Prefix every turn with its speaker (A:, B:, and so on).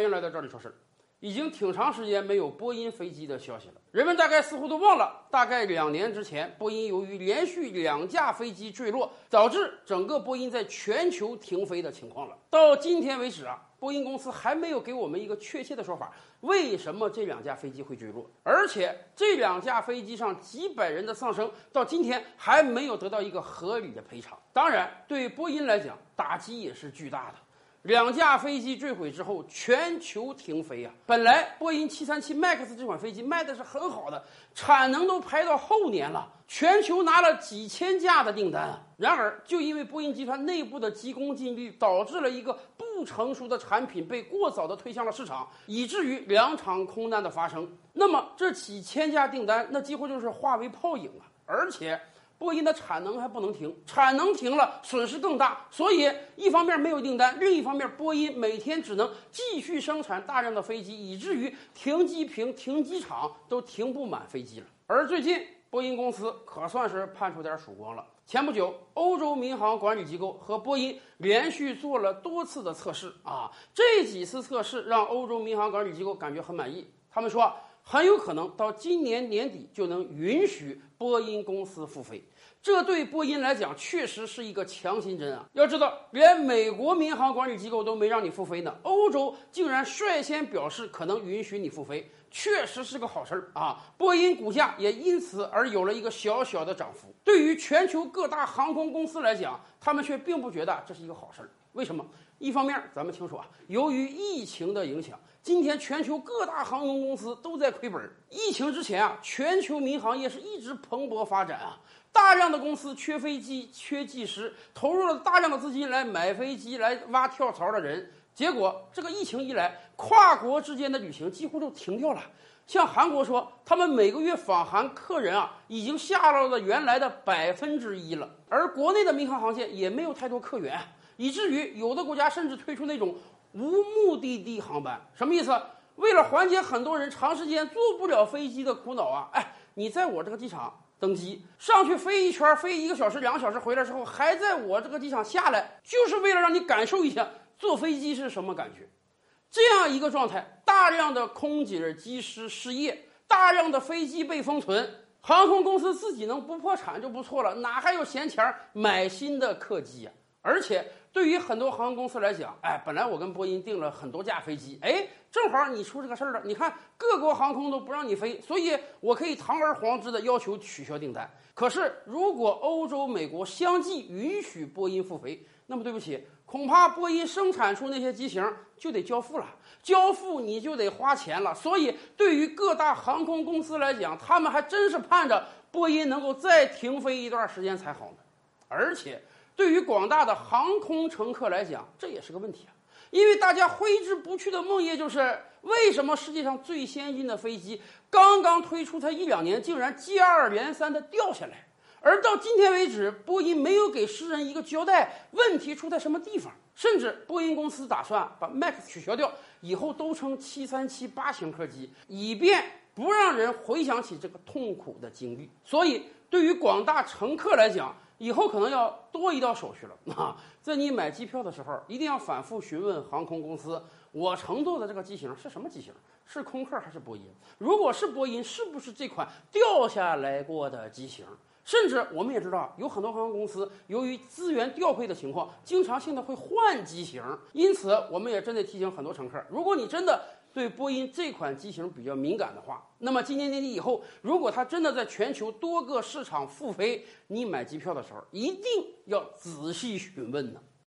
A: 欢迎来到这里说事儿。已经挺长时间没有波音飞机的消息了，人们大概似乎都忘了，大概两年之前，波音由于连续两架飞机坠落，导致整个波音在全球停飞的情况了。到今天为止啊，波音公司还没有给我们一个确切的说法，为什么这两架飞机会坠落，而且这两架飞机上几百人的丧生，到今天还没有得到一个合理的赔偿。当然，对波音来讲，打击也是巨大的。两架飞机坠毁之后，全球停飞啊！本来波音737 MAX 这款飞机卖的是很好的，产能都排到后年了，全球拿了几千架的订单啊。然而，就因为波音集团内部的急功近利，导致了一个不成熟的产品被过早的推向了市场，以至于两场空难的发生。那么，这几千架订单，那几乎就是化为泡影啊！而且。波音的产能还不能停，产能停了损失更大，所以一方面没有订单，另一方面波音每天只能继续生产大量的飞机，以至于停机坪、停机场都停不满飞机了。而最近，波音公司可算是盼出点曙光了。前不久，欧洲民航管理机构和波音连续做了多次的测试啊，这几次测试让欧洲民航管理机构感觉很满意，他们说。很有可能到今年年底就能允许波音公司复飞，这对波音来讲确实是一个强心针啊！要知道，连美国民航管理机构都没让你复飞呢，欧洲竟然率先表示可能允许你复飞，确实是个好事儿啊！波音股价也因此而有了一个小小的涨幅。对于全球各大航空公司来讲，他们却并不觉得这是一个好事儿。为什么？一方面，咱们清楚啊，由于疫情的影响。今天全球各大航空公司都在亏本。疫情之前啊，全球民航业是一直蓬勃发展啊，大量的公司缺飞机、缺技师，投入了大量的资金来买飞机、来挖跳槽的人。结果这个疫情一来，跨国之间的旅行几乎都停掉了。像韩国说，他们每个月访韩客人啊，已经下落了原来的百分之一了。而国内的民航航线也没有太多客源，以至于有的国家甚至推出那种。无目的地航班什么意思？为了缓解很多人长时间坐不了飞机的苦恼啊！哎，你在我这个机场登机，上去飞一圈，飞一个小时、两个小时，回来之后还在我这个机场下来，就是为了让你感受一下坐飞机是什么感觉。这样一个状态，大量的空姐、机师失业，大量的飞机被封存，航空公司自己能不破产就不错了，哪还有闲钱买新的客机呀？而且。对于很多航空公司来讲，哎，本来我跟波音订了很多架飞机，哎，正好你出这个事儿了。你看各国航空都不让你飞，所以我可以堂而皇之的要求取消订单。可是如果欧洲、美国相继允许波音复飞，那么对不起，恐怕波音生产出那些机型就得交付了，交付你就得花钱了。所以对于各大航空公司来讲，他们还真是盼着波音能够再停飞一段时间才好呢，而且。对于广大的航空乘客来讲，这也是个问题啊，因为大家挥之不去的梦魇就是，为什么世界上最先进的飞机刚刚推出才一两年，竟然接二连三的掉下来，而到今天为止，波音没有给世人一个交代，问题出在什么地方？甚至波音公司打算把 MAX 取消掉，以后都称737八型客机，以便不让人回想起这个痛苦的经历。所以，对于广大乘客来讲，以后可能要多一道手续了 啊！在你买机票的时候，一定要反复询问航空公司，我乘坐的这个机型是什么机型？是空客还是波音？如果是波音，是不是这款掉下来过的机型？甚至我们也知道，有很多航空公司由于资源调配的情况，经常性的会换机型。因此，我们也真得提醒很多乘客，如果你真的。对波音这款机型比较敏感的话，那么今年年底以后，如果它真的在全球多个市场复飞，你买机票的时候一定要仔细询问呢。